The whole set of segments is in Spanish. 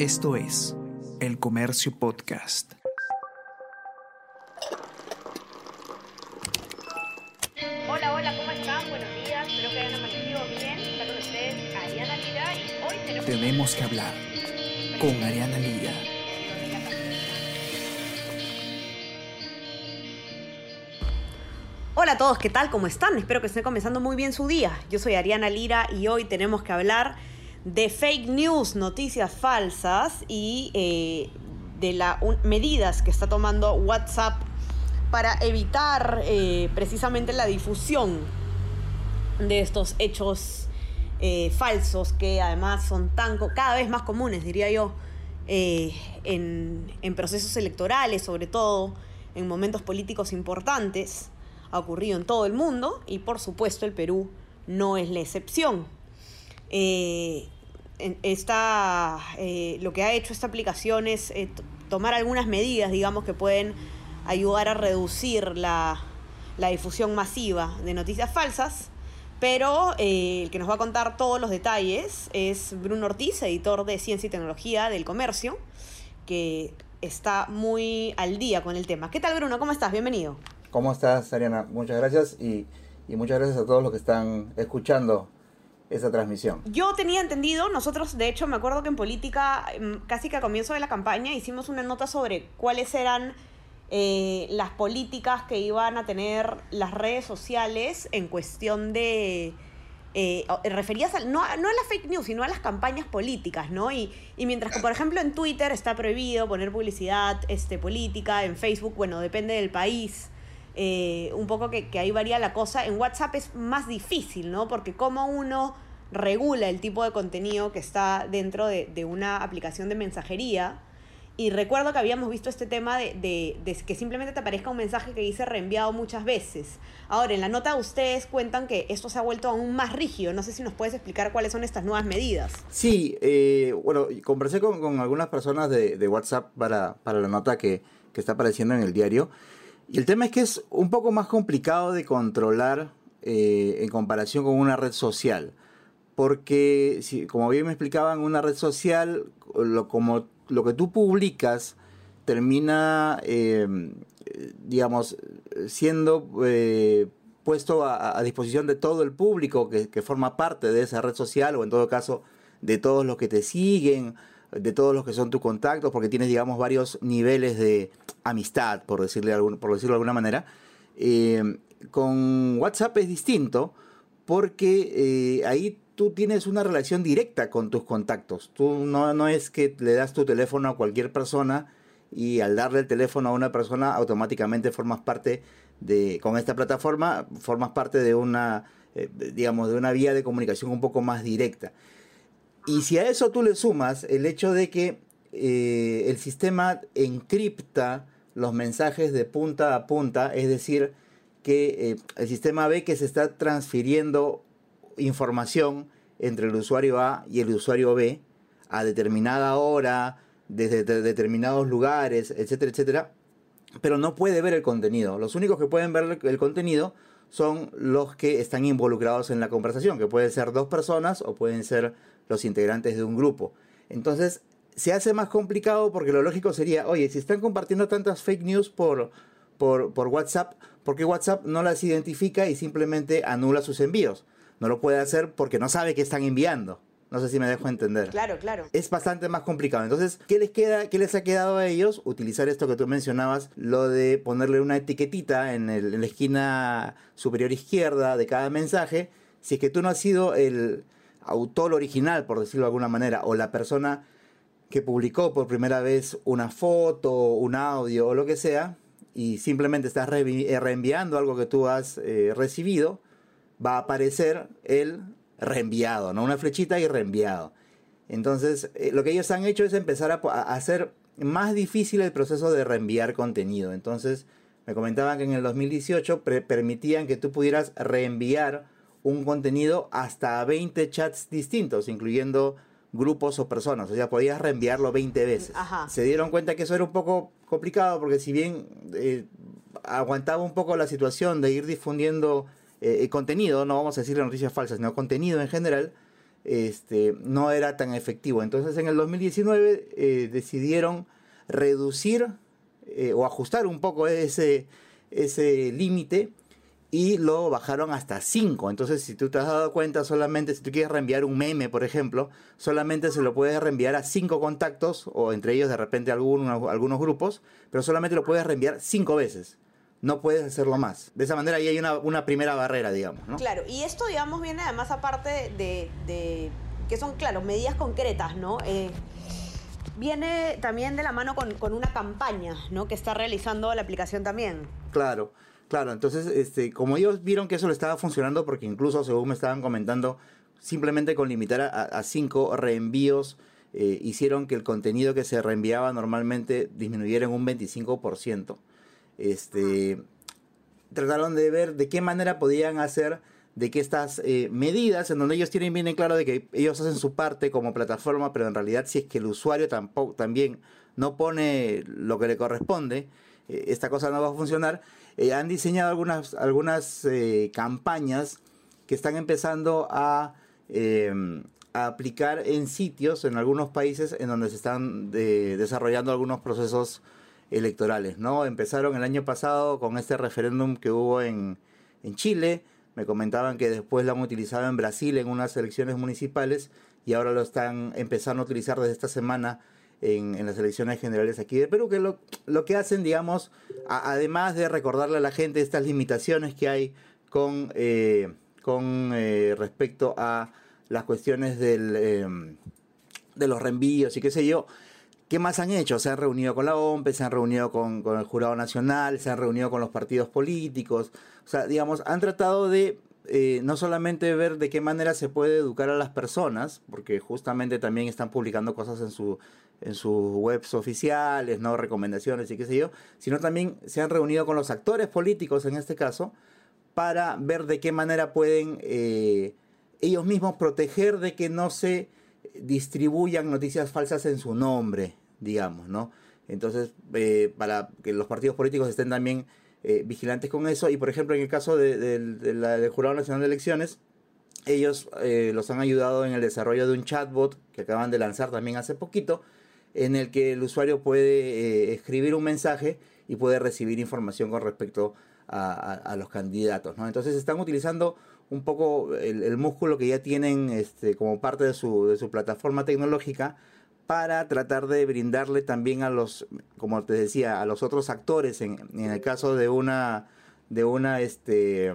Esto es El Comercio Podcast. Hola, hola, ¿cómo están? Buenos días, espero que hayan amanecido bien. Está con ustedes Ariana Lira y hoy tenemos... Tenemos que hablar con Ariana Lira. Hola a todos, ¿qué tal? ¿Cómo están? Espero que estén comenzando muy bien su día. Yo soy Ariana Lira y hoy tenemos que hablar de fake news, noticias falsas y eh, de las medidas que está tomando WhatsApp para evitar eh, precisamente la difusión de estos hechos eh, falsos que además son tan cada vez más comunes, diría yo, en, en procesos electorales, sobre todo en momentos políticos importantes ha ocurrido en todo el mundo y por supuesto el Perú no es la excepción. Eh, esta, eh, lo que ha hecho esta aplicación es eh, tomar algunas medidas, digamos, que pueden ayudar a reducir la, la difusión masiva de noticias falsas. Pero el que nos va a contar todos los detalles es Bruno Ortiz, editor de Ciencia y Tecnología del Comercio, que está muy al día con el tema. ¿Qué tal, Bruno? ¿Cómo estás? Bienvenido. ¿Cómo estás, Ariana? Muchas gracias y, y, muchas gracias a todos los que están escuchando esa transmisión. Yo tenía entendido, nosotros de hecho me acuerdo que en política, casi que a comienzo de la campaña, hicimos una nota sobre cuáles eran eh, las políticas que iban a tener las redes sociales en cuestión de... Eh, referías a, no, no, a la fake news, sino a las campañas políticas, ¿no? Y, y, mientras que, por ejemplo, en Twitter está prohibido poner publicidad este, política, en Facebook, bueno, depende del país, eh, un poco que, que, ahí varía la cosa. En WhatsApp es más difícil, ¿no? Porque como uno regula el tipo de contenido que está dentro de, de una aplicación de mensajería. Y recuerdo que habíamos visto este tema de, de, que simplemente te aparezca un mensaje que dice reenviado muchas veces. Ahora, en la nota ustedes cuentan que esto se ha vuelto aún más rígido. No sé si nos puedes explicar cuáles son estas nuevas medidas. Sí, eh, bueno, conversé con, con, algunas personas de, de WhatsApp para, para la nota que, que está apareciendo en el diario. Y el tema es que es un poco más complicado de controlar eh, en comparación con una red social. Porque, si, como bien me explicaban, una red social, lo, como lo que tú publicas termina, eh, digamos, siendo eh, puesto a, disposición de todo el público que, que forma parte de esa red social o en todo caso de todos los que te siguen de todos los que son tus contactos, porque tienes, digamos, varios niveles de amistad, por, decirle por decirlo de alguna manera. Eh, con WhatsApp es distinto porque eh, ahí tú tienes una relación directa con tus contactos. Tú no, no es que le das tu teléfono a cualquier persona y al darle el teléfono a una persona automáticamente formas parte de, con esta plataforma, formas parte de una, eh, digamos, de una vía de comunicación un poco más directa. Y si a eso tú le sumas el hecho de que eh, el sistema encripta los mensajes de punta a punta, es decir, que eh, el sistema ve que se está transfiriendo información entre el usuario A y el usuario B a determinada hora, desde de determinados lugares, etcétera, etcétera, pero no puede ver el contenido. Los únicos que pueden ver el contenido son los que están involucrados en la conversación, que pueden ser dos personas o pueden ser los integrantes de un grupo. Entonces, se hace más complicado porque lo lógico sería, oye, si están compartiendo tantas fake news por, por, por WhatsApp, ¿por qué WhatsApp no las identifica y simplemente anula sus envíos? No lo puede hacer porque no sabe qué están enviando. No sé si me dejo entender. Claro, claro. Es bastante más complicado. Entonces, ¿qué les queda, qué les ha quedado a ellos? Utilizar esto que tú mencionabas, lo de ponerle una etiquetita en, el, en la esquina superior izquierda de cada mensaje. Si es que tú no has sido el autor original, por decirlo de alguna manera, o la persona que publicó por primera vez una foto, un audio o lo que sea, y simplemente estás reenviando algo que tú has eh, recibido, va a aparecer el reenviado, ¿no? Una flechita y reenviado. Entonces, eh, lo que ellos han hecho es empezar a, a, hacer más difícil el proceso de reenviar contenido. Entonces, me comentaban que en el 2018 permitían que tú pudieras reenviar un contenido hasta 20 chats distintos, incluyendo grupos o personas. O sea, podías reenviarlo 20 veces. Ajá. Se dieron cuenta que eso era un poco complicado porque si bien eh, aguantaba un poco la situación de ir difundiendo eh, contenido, no vamos a decir noticias falsas, sino contenido en general, este, no era tan efectivo. Entonces en el 2019 eh, decidieron reducir eh, o ajustar un poco ese, ese límite y lo bajaron hasta 5. Entonces, si tú te has dado cuenta, solamente si tú quieres reenviar un meme, por ejemplo, solamente se lo puedes reenviar a 5 contactos o entre ellos de repente algunos, algunos grupos, pero solamente lo puedes reenviar 5 veces. No puedes hacerlo más. De esa manera ahí hay una, primera barrera, digamos. ¿no? Claro, y esto, digamos, viene además aparte de, de que son, claro, medidas concretas, ¿no? Eh, viene también de la mano con, con, una campaña, ¿no? Que está realizando la aplicación también. Claro. Claro, entonces, este, como ellos vieron que eso le estaba funcionando, porque incluso según me estaban comentando, simplemente con limitar a, cinco reenvíos, eh, hicieron que el contenido que se reenviaba normalmente disminuyera en un 25%. Este, trataron de ver de qué manera podían hacer de que estas eh, medidas, en donde ellos tienen bien en claro de que ellos hacen su parte como plataforma, pero en realidad si es que el usuario tampoco, también no pone lo que le corresponde, eh, esta cosa no va a funcionar eh, han diseñado algunas, algunas campañas que están empezando em, a, aplicar en sitios, en algunos países, en donde se están desarrollando algunos procesos electorales. ¿no? Empezaron el año pasado con este referéndum que hubo en, en Chile. Me comentaban que después lo han utilizado en Brasil en unas elecciones municipales y ahora lo están empezando a utilizar desde esta semana en, las elecciones generales aquí de Perú, que lo, lo que hacen, digamos, además de recordarle a la gente estas limitaciones que hay con, eh, con eh, respecto a las cuestiones del, em, de los reenvíos y qué sé yo, ¿Qué más han hecho? Se han reunido con la OMP, se han reunido con, con, el Jurado Nacional, se han reunido con los partidos políticos. O sea, digamos, han tratado de eh, no solamente ver de qué manera se puede educar a las personas, porque justamente también están publicando cosas en su, en sus webs oficiales, no recomendaciones y qué sé yo, sino también se han reunido con los actores políticos en este caso para ver de qué manera pueden eh, ellos mismos proteger de que no se distribuyan noticias falsas en su nombre, digamos, ¿no? Entonces, eh, para que los partidos políticos estén también eh, vigilantes con eso, y por ejemplo, en el caso del Jurado Nacional de Elecciones, ellos los han ayudado en el desarrollo de un chatbot que acaban de lanzar también hace poquito, en el que el usuario puede eh, escribir un mensaje y puede recibir información con respecto a, los candidatos. ¿no? Entonces están utilizando un poco el, músculo que ya tienen este, como parte de su, de su plataforma tecnológica para tratar de brindarle también a los, como te decía, a los otros actores, en, en el caso de una, de una, este,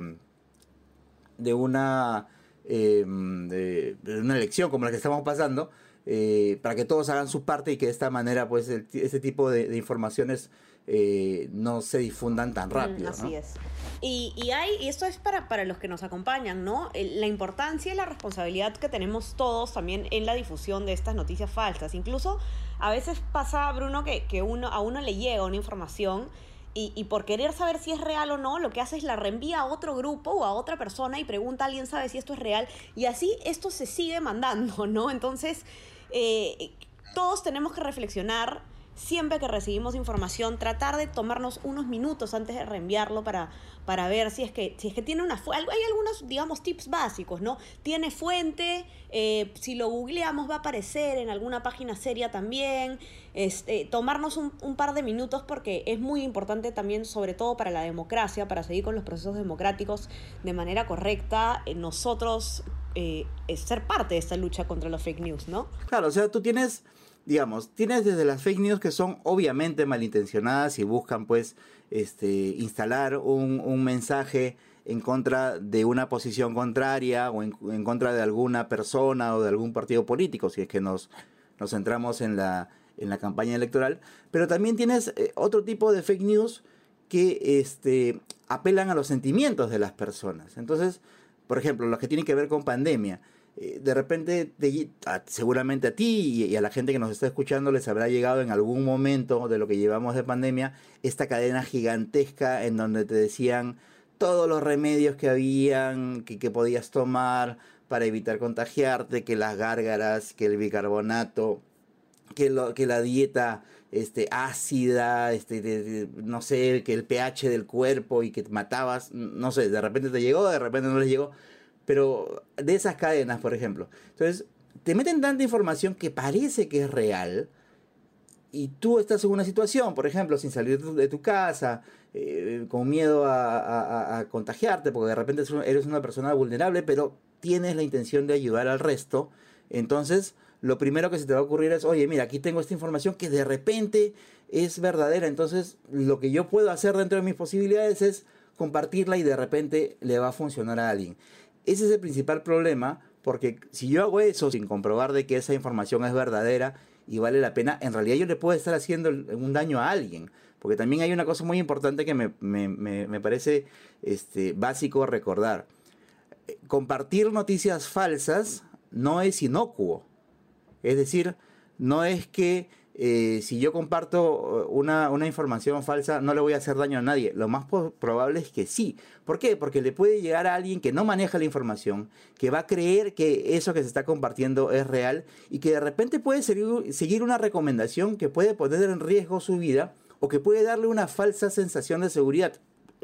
de una, em, de, una elección como la que estamos pasando, eh, para que todos hagan su parte y que de esta manera pues ese tipo de, informaciones eh, no se difundan tan mm, rápido. así es. Y, y, hay, y esto es para, para los que nos acompañan, ¿no? La importancia y la responsabilidad que tenemos todos también en la difusión de estas noticias falsas. Incluso a veces pasa, Bruno, que, que uno, a uno le llega una información y, y, por querer saber si es real o no, lo que hace es la reenvía a otro grupo o a otra persona y pregunta a alguien sabe si esto es real. Y así esto se sigue mandando, ¿no? Entonces, eh, todos tenemos que reflexionar siempre que recibimos información, tratar de tomarnos unos minutos antes de reenviarlo para, para ver si es que, si es que tiene una fuente. Hay algunos, digamos, tips básicos, ¿no? Tiene fuente, eh, si lo googleamos va a aparecer en alguna página seria también. Este, tomarnos un, par de minutos porque es muy importante también, sobre todo para la democracia, para seguir con los procesos democráticos de manera correcta. Eh, nosotros eh, ser parte de esta lucha contra los fake news, ¿no? Claro, o sea, tú tienes, digamos, tienes desde las fake news que son obviamente malintencionadas y buscan pues este, instalar un, mensaje en contra de una posición contraria o en, contra de alguna persona o de algún partido político, si es que nos, nos centramos en la, en la campaña electoral. Pero también tienes eh, otro tipo de fake news que este, apelan a los sentimientos de las personas. Entonces, por ejemplo, los que tienen que ver con pandemia. Eh, de repente, seguramente a ti y a la gente que nos está escuchando les habrá llegado en algún momento de lo que llevamos de pandemia esta cadena gigantesca en donde te decían todos los remedios que habían, que, que podías tomar para evitar contagiarte, que las gárgaras, que el bicarbonato, que, lo, que la dieta este, ácida, este, no sé, que el pH del cuerpo y que te matabas, no sé, de repente te llegó, de repente no les llegó. Pero de esas cadenas, por ejemplo. Entonces, te meten tanta información que parece que es real y tú estás en una situación, por ejemplo, sin salir de tu casa, eh, con miedo a, contagiarte, porque de repente eres una persona vulnerable, pero tienes la intención de ayudar al resto, entonces lo primero que se te va a ocurrir es, oye, mira, aquí tengo esta información que de repente es verdadera, entonces lo que yo puedo hacer dentro de mis posibilidades es compartirla y de repente le va a funcionar a alguien. Ese es el principal problema, porque si yo hago eso sin comprobar de que esa información es verdadera y vale la pena, en realidad yo le puedo estar haciendo un daño a alguien. Porque también hay una cosa muy importante que me, me parece este, básico recordar. Compartir noticias falsas no es inocuo. Es decir, no es que eh, si yo comparto uh, una, información falsa, no le voy a hacer daño a nadie. Lo más probable es que sí. ¿Por qué? Porque le puede llegar a alguien que no maneja la información, que va a creer que eso que se está compartiendo es real y que de repente puede seguir una recomendación que puede poner en riesgo su vida o que puede darle una falsa sensación de seguridad.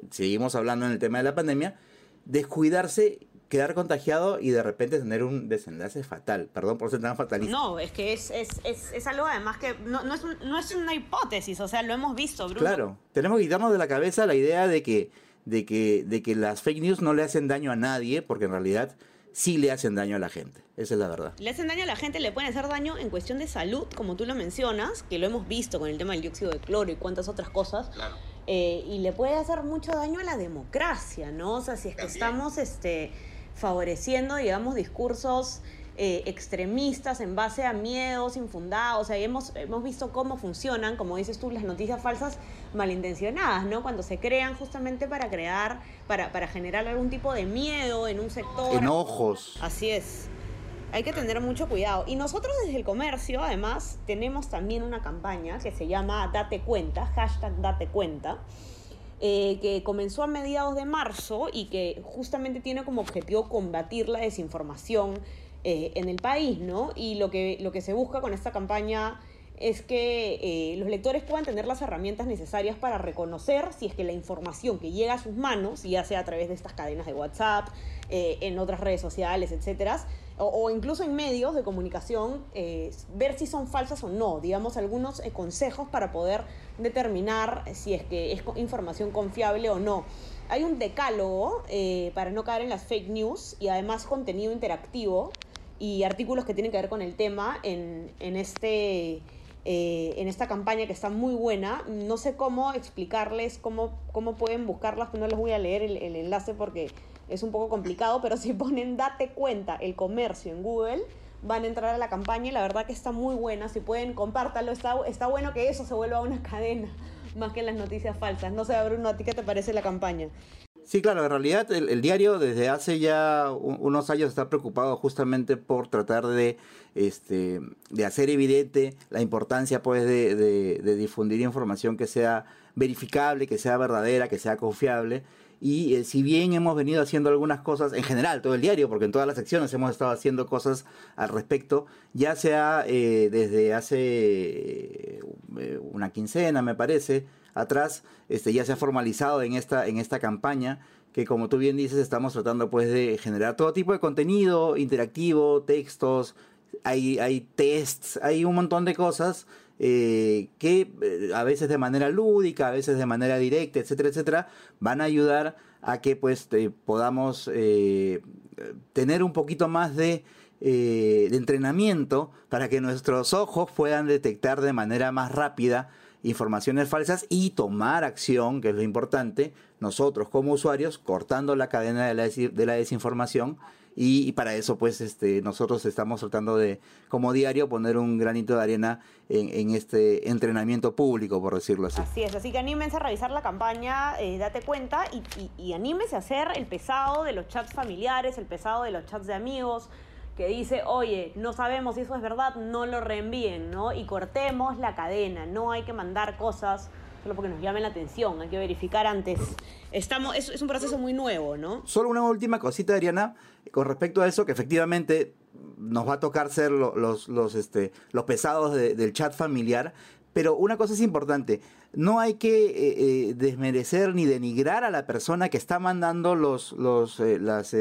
Seguimos hablando en el tema de la pandemia, descuidarse quedar contagiado y de repente tener un desenlace fatal. Perdón por ser tan fatalista. No, es que es, es, es, es algo además que no, no, es no, es una hipótesis, o sea, lo hemos visto, Bruno. Claro, tenemos que quitarnos de la cabeza la idea de que, de que, de que las fake news no le hacen daño a nadie, porque en realidad sí le hacen daño a la gente. Esa es la verdad. Le hacen daño a la gente, le pueden hacer daño en cuestión de salud, como tú lo mencionas, que lo hemos visto con el tema del dióxido de cloro y cuantas otras cosas. Claro. Eh, y le puede hacer mucho daño a la democracia, ¿no? O sea, si es que estamos este, favoreciendo, digamos, discursos eh, extremistas en base a miedos infundados. O sea, hemos, hemos visto cómo funcionan, como dices tú, las noticias falsas malintencionadas, ¿no? Cuando se crean justamente para crear, para, para generar algún tipo de miedo en un sector. Enojos. Así es. Hay que tener mucho cuidado. Y nosotros desde el comercio, además, tenemos también una campaña que se llama Date Cuenta, hashtag Date Cuenta eh, que comenzó a mediados de marzo y que justamente tiene como objetivo combatir la desinformación eh, en el país, ¿no? Y lo que, lo que se busca con esta campaña es que eh, los lectores puedan tener las herramientas necesarias para reconocer si es que la información que llega a sus manos, ya sea a través de estas cadenas de WhatsApp, en otras redes sociales, etcétera, o, incluso en medios de comunicación, eh, ver si son falsas o no, digamos, algunos eh, consejos para poder determinar si es que es información confiable o no. Hay un decálogo eh, para no caer en las fake news y además contenido interactivo y artículos que tienen que ver con el tema en, en este... en esta campaña que está muy buena. No sé cómo explicarles cómo, cómo pueden buscarlas, no les voy a leer el, el enlace porque es un poco complicado, pero si ponen date cuenta el comercio en Google, van a entrar a la campaña y la verdad que está muy buena. Si pueden, compártalo. Está, está bueno que eso se vuelva una cadena más que las noticias falsas. No sé, Bruno, ¿a ti qué te parece la campaña? Sí, claro, en realidad el, diario desde hace ya unos años está preocupado justamente por tratar de, este, de hacer evidente la importancia pues de, de difundir información que sea verificable, que sea verdadera, que sea confiable. Y eh, si bien hemos venido haciendo algunas cosas, en general, todo el diario, porque en todas las secciones hemos estado haciendo cosas al respecto, ya sea eh, desde hace eh, una quincena, me parece, atrás, este, ya se ha formalizado en esta, en esta campaña que como tú bien dices, estamos tratando pues de generar todo tipo de contenido interactivo, textos, hay, hay tests, hay un montón de cosas eh, que eh, a veces de manera lúdica, a veces de manera directa, etcétera, etcétera, van a ayudar a que pues podamos eh, tener un poquito más de, de entrenamiento para que nuestros ojos puedan detectar de manera más rápida informaciones falsas y tomar acción, que es lo importante, nosotros como usuarios, cortando la cadena de la, de la desinformación y, para eso, pues, este, nosotros estamos tratando de, como diario, poner un granito de arena en, este entrenamiento público, por decirlo así. Así es, así que anímense a revisar la campaña, eh, date cuenta y, y, y anímense a hacer el pesado de los chats familiares, el pesado de los chats de amigos, que dice, oye, no sabemos si eso es verdad, no lo reenvíen, ¿no? Y cortemos la cadena, no hay que mandar cosas solo porque nos llamen la atención, hay que verificar antes. Estamos, es, un proceso muy nuevo, ¿no? Solo una última cosita, Adriana, con respecto a eso, que efectivamente nos va a tocar ser los, los, este, los pesados del chat familiar, Pero una cosa es importante, no hay que eh, eh, desmerecer ni denigrar a la persona que está mandando los, los, eh, las,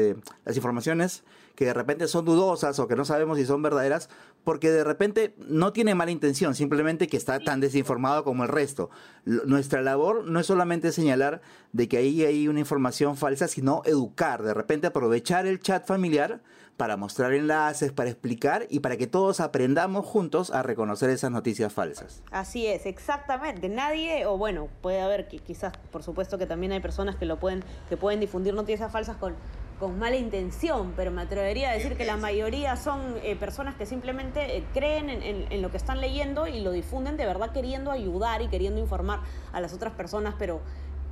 las informaciones que de repente son dudosas o que no sabemos si son verdaderas, porque de repente no tiene mala intención, simplemente que está tan desinformado como el resto. nuestra labor no es solamente señalar de que ahí hay una información falsa, sino educar, de repente aprovechar el chat familiar para mostrar enlaces, para explicar y para que todos aprendamos juntos a reconocer esas noticias falsas. Así es, exactamente. Nadie, o bueno, puede haber que quizás, por supuesto que también hay personas que lo pueden, que pueden difundir noticias falsas con con mala intención, pero me atrevería a decir que la mayoría son eh, personas que simplemente eh, creen en, lo que están leyendo y lo difunden de verdad queriendo ayudar y queriendo informar a las otras personas, pero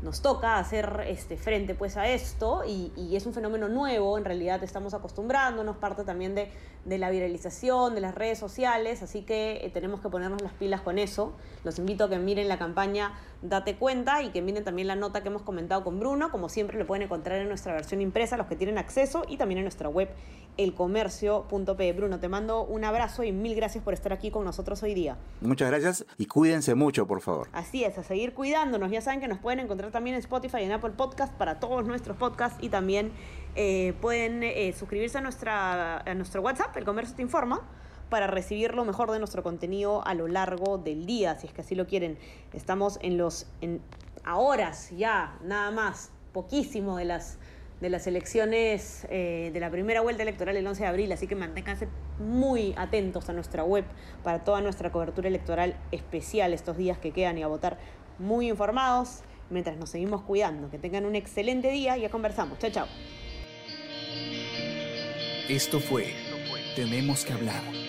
nos toca hacer este, frente pues a esto y, es un fenómeno nuevo, en realidad estamos acostumbrándonos, parte también de, la viralización, de las redes sociales, así que eh, tenemos que ponernos las pilas con eso. Los invito a que miren la campaña Date cuenta y que miren también la nota que hemos comentado con Bruno, como siempre lo pueden encontrar en nuestra versión impresa, los que tienen acceso, y también en nuestra web elcomercio.pe. Bruno, te mando un abrazo y mil gracias por estar aquí con nosotros hoy día. Muchas gracias y cuídense mucho, por favor. Así es, a seguir cuidándonos. Ya saben que nos pueden encontrar también en Spotify y en Apple Podcast para todos nuestros podcasts y también eh, pueden eh, suscribirse a, nuestra, a nuestro WhatsApp, El Comercio Te Informa para recibir lo mejor de nuestro contenido a lo largo del día, si es que así lo quieren. Estamos en los en, horas ya, nada más, poquísimo de las de las elecciones eh, de la primera vuelta electoral el 11 de abril, así que manténganse muy atentos a nuestra web para toda nuestra cobertura electoral especial estos días que quedan y a votar muy informados mientras nos seguimos cuidando. Que tengan un excelente día y ya conversamos. Chao, chao. Esto fue Tenemos que hablar.